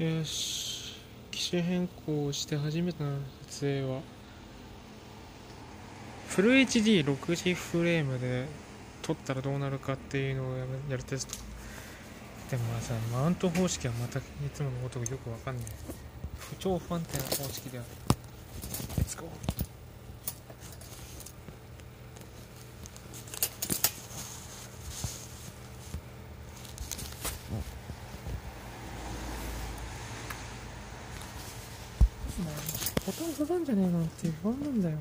よし。機種変更して初めての撮影は。フル HD60 フレームで撮ったらどうなるかっていうのをやるテスト。でもさマウント方式はまたいつものことがよくわかんない。超不安定な方式である。Let's go ボタン刺さんじゃねえなって不安なんだよ。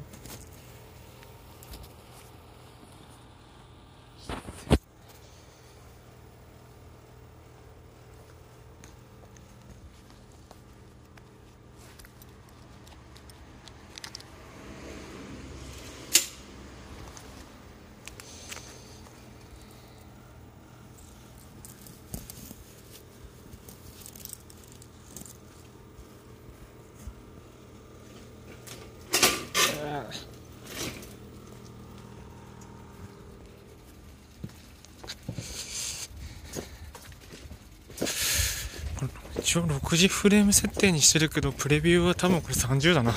一応60フレーム設定にしてるけどプレビューは多分これ30だな。よ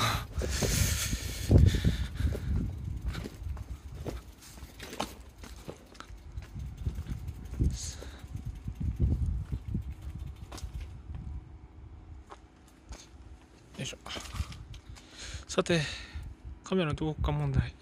いしょ。さてカメラどこか問題。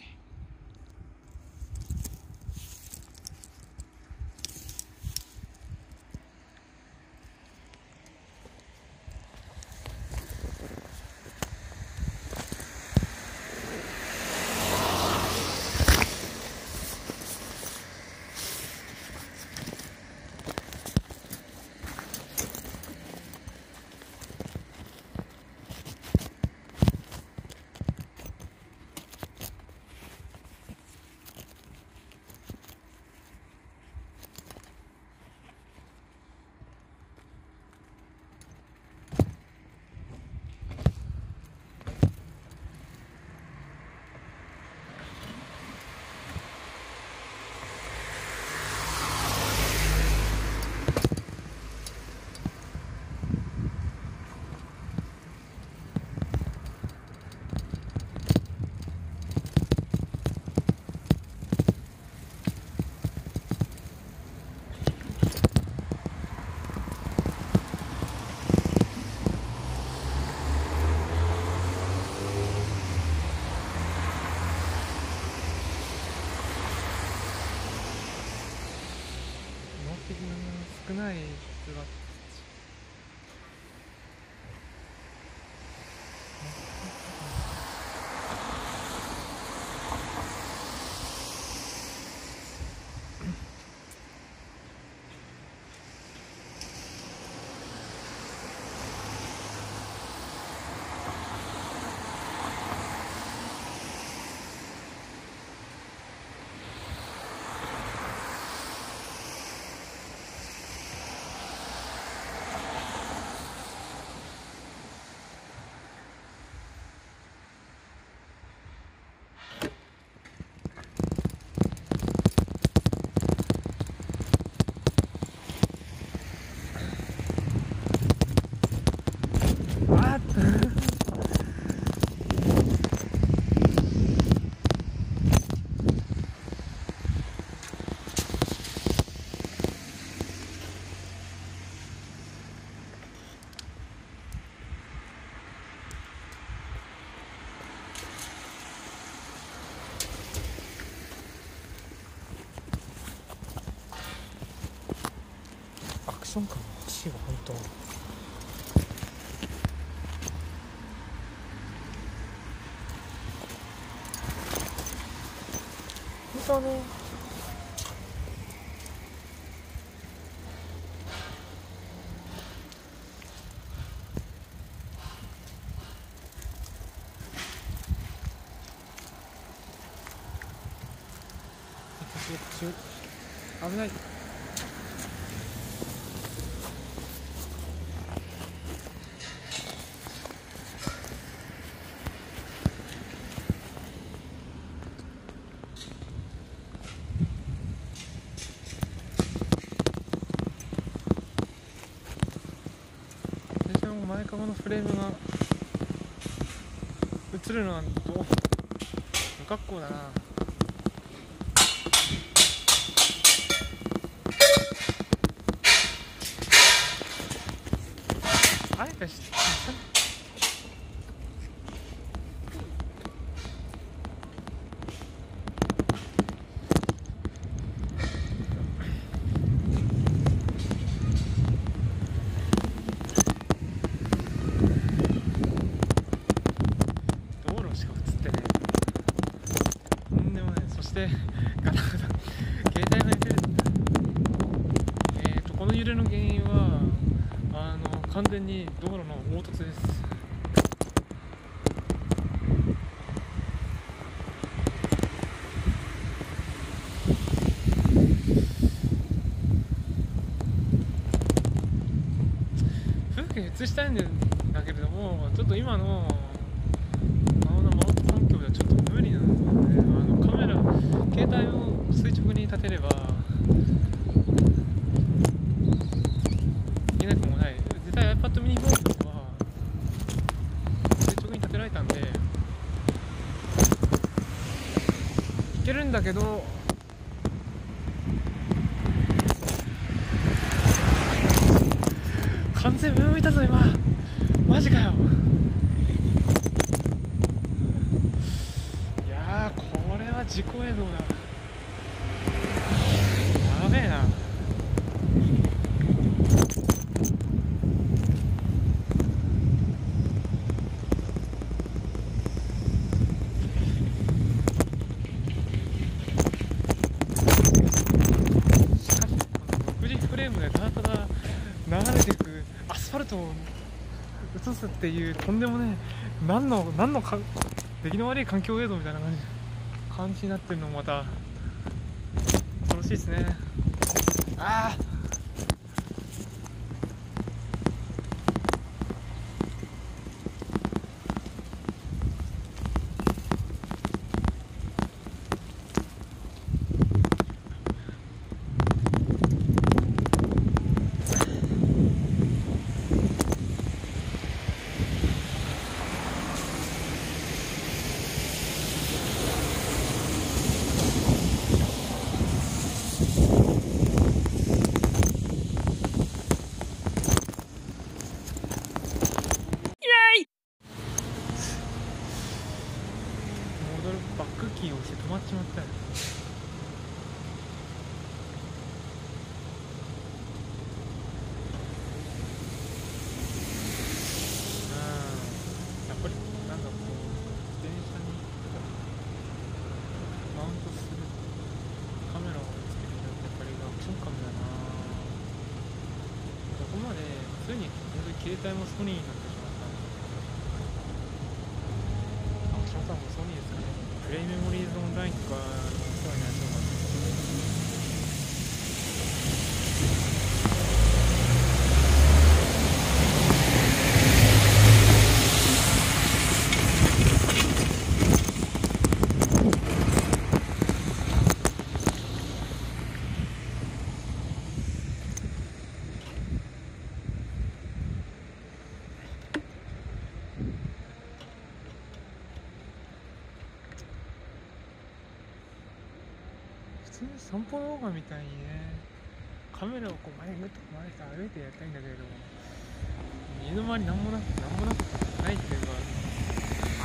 ション感が欲しいわ本当本当ね危ない全然前かごのフレームがするのはどう？不格好だなあえてし道路しか映ってねえとんでもないそしてガタガタ携帯が揺れるえーとこの揺れの原因はあの完全に道路の凹凸です風景映したいん。だけれどもちょっと今のあのマウント環境ではちょっと無理なん。ですよねあのカメラ携帯を垂直に立てればいけなくもない絶対 iPad mini 4は垂直に立てられたんでいけるんだけど完全上向いたぞ今。マジかよ。いやーこれは自己映像だ。やべえなしかしこの独自フレームでただただ流れていくアスファルトを映すっていうとんでもね何の何のか出来の悪い環境映像みたいな感じ感じになってるのもまた楽しいですね。ああ戻るバックキーを押して止まっちまったようんやっぱりなんかこう電車にマウントするカメラをつけるとやっぱりアクションカメだなここまでついに本当に携帯もソニーになってしまったんだアクションカメラもソニーですかねプレイメモリーズオンラインとかのお世話になりそうな普通に散歩動画みたいにねカメラをこう前にグッと回して歩いてやりたいんだけれども家の周りなんもなくなんもなくないっていうか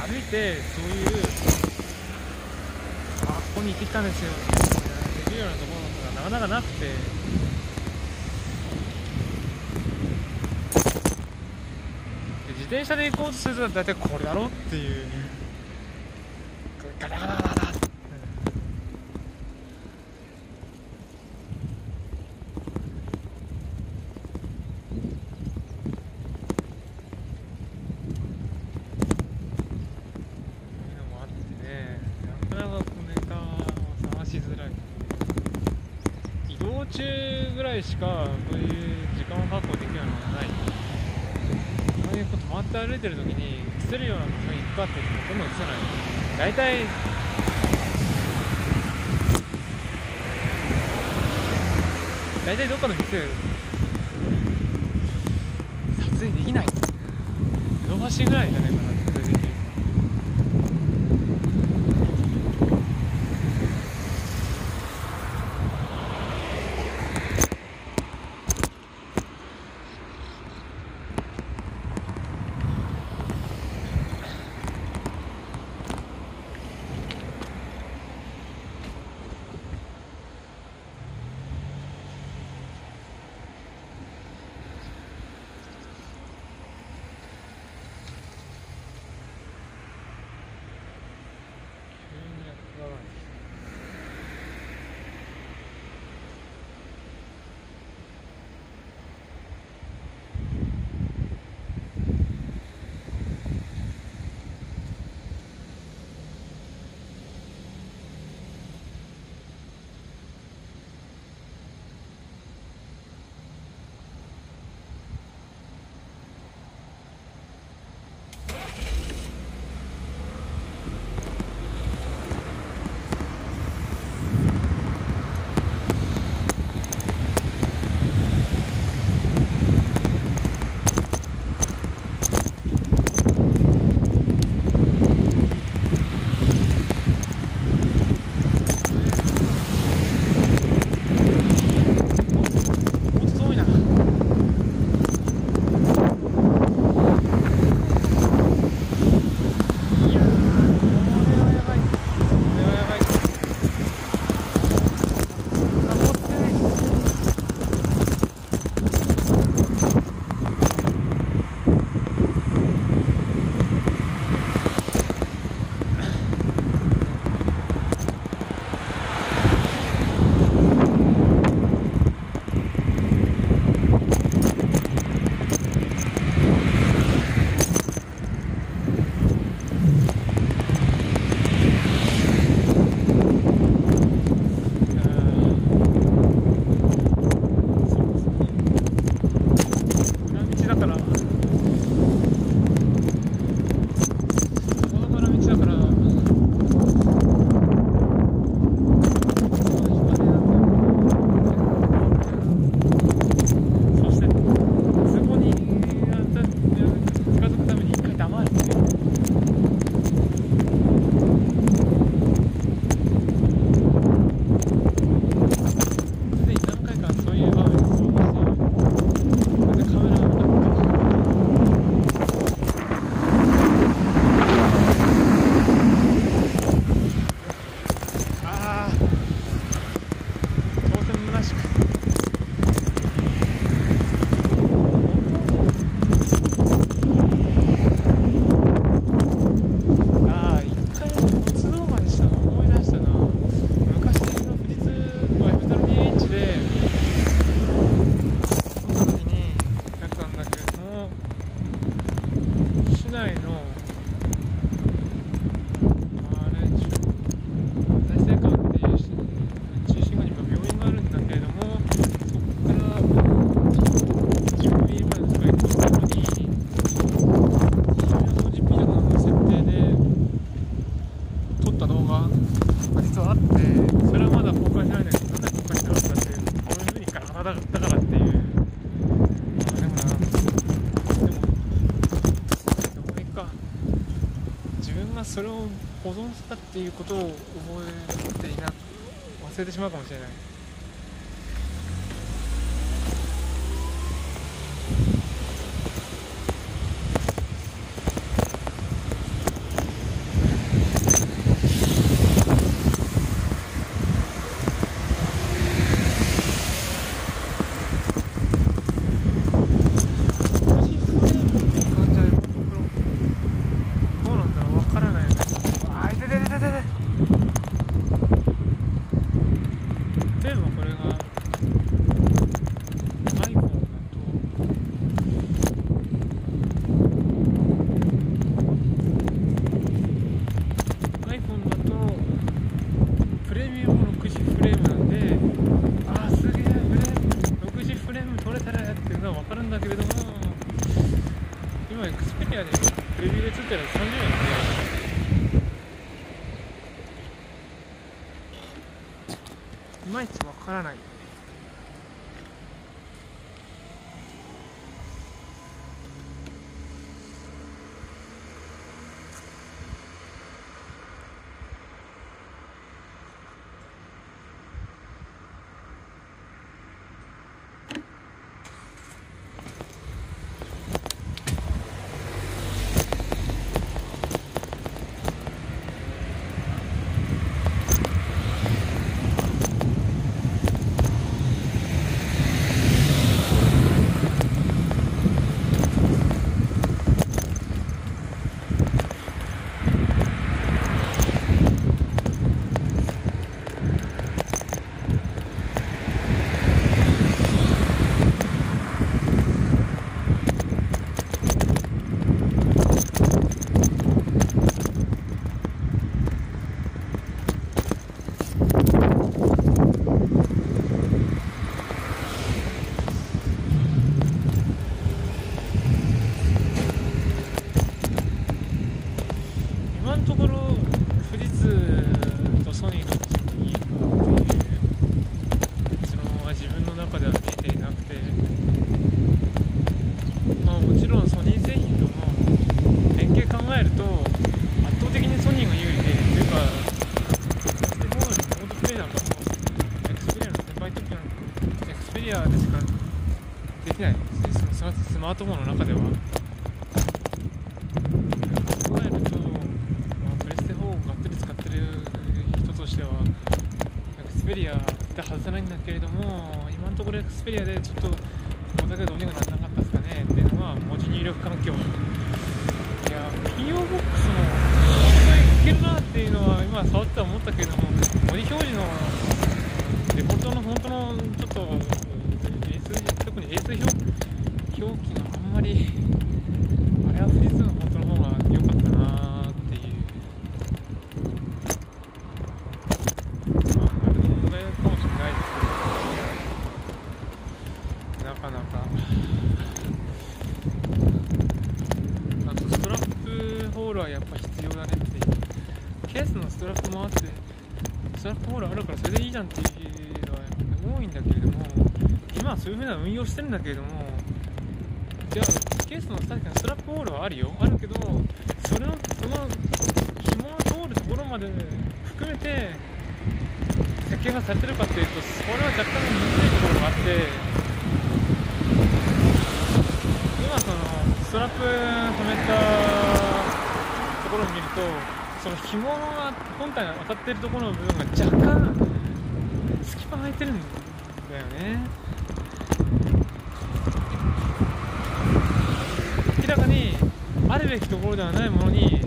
歩いてそういうあここに行ってきたんですよってできるようなところがなかなかなくて。自転車で行こうとすると大体これだろっていうガタガタガタいしかそういう時間を確保できるようなものがない。そういうこと回って歩いてる時に映せるようなものに行くかって言ってもどんどん映せない。大体大体どっかの店撮影できない。見逃しぐらいじゃないかなって。っていうことを覚えていな忘れてしまうかもしれない。ンの中では。考えると、まあ、プレステ4をがっつり使ってる人としてはエクスペリアって外せないんだけれども今のところエクスペリアでちょっとここだけどうにかならなかったですかねっていうのは文字入力環境。いや PO ボックスもいけるなっていうのは今触っては思ったけれども文字表示のデフォルトの本当のちょっと英数特に英数表表記があんまりあれは富士通の本当の方が良かったなっていう。まああれの問題かもしれないですけど。なかなか。あとストラップホールはやっぱ必要だねっていう。ケースのストラップもあってストラップホールあるからそれでいいじゃんっていうのは多いんだけれども今はそういうふうな運用してるんだけれどもじゃあケースの確かにストラップホールはあるよ。あるけどそれのその紐が通るところまで含めて設計がされてるかっていうとそれは若干難しいところがあって今そのストラップはめたところを見るとその紐が本体が当たってるところの部分が若干隙間が空いてるんだよね明らかにあるべきところではないものに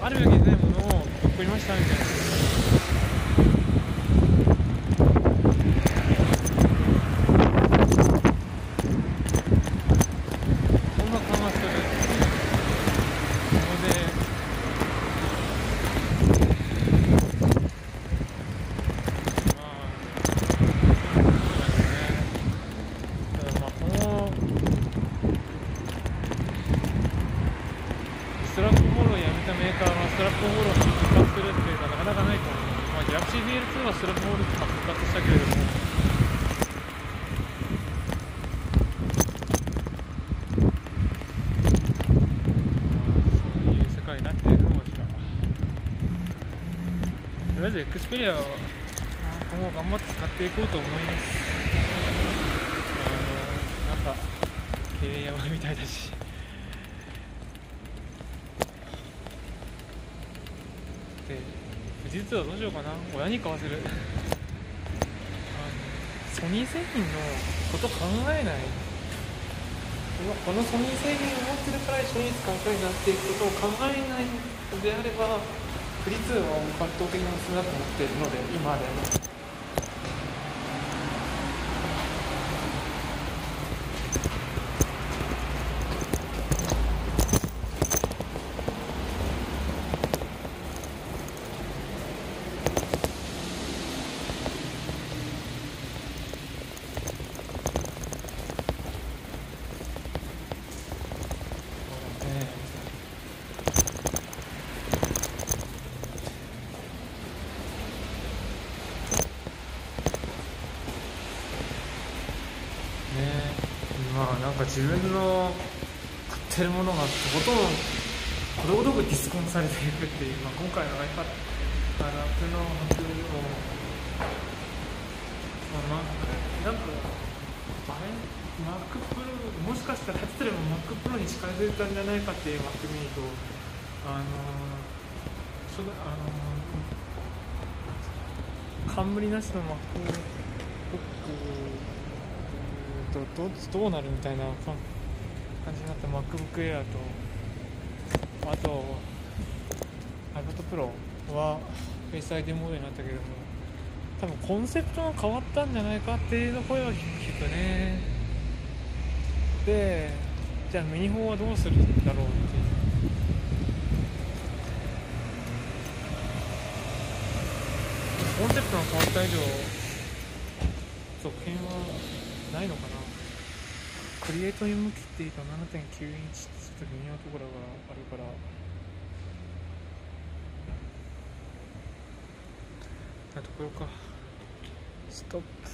あるべきでないものを送りましたみたいなそんな感がするのでまあそうなんですねただまあこのストラップホールをやめたメーカーがストラップホールを復活するっていうのはなかなかないと思うまあ Galaxy BL2 はストラップホールが復活したけれどもそういう世界になってるのかしらとりあえずエクスペリアは今後頑張って使っていこうと思います。あのなんか経営やばいみたいだしで富士通はどうしようかな。親に買わせる。あのソニー製品のこと考えない。このソニー製品を持ってるから一緒に使いたいなっていうことを考えないのであれば富士通は圧倒的なおすすめだと思っているので今でもそうだねねまあなんか自分の買ってるものがとことんことごとくディスコンされていくっていう、まあ、今回の iPad あラップの発表でも、まあ、なんかあれ Mac Pro もしかしたら初でも Mac Pro に近づいたんじゃないかっていう Mac m i n とあのそあの冠なしの MacBook とどうどうなるみたいな感じになった。MacBook Air とあと iPad Pro は Face ID モードになったけども多分コンセプトが変わったんじゃないかっていう声は聞くね。でじゃあミニ4はどうするんだろうっていう。コンセプトが変わった以上続編はないのかな。クリエイトに向きっていうと7.9インチってちょっと微妙なところがあるから。なところか。ストップ。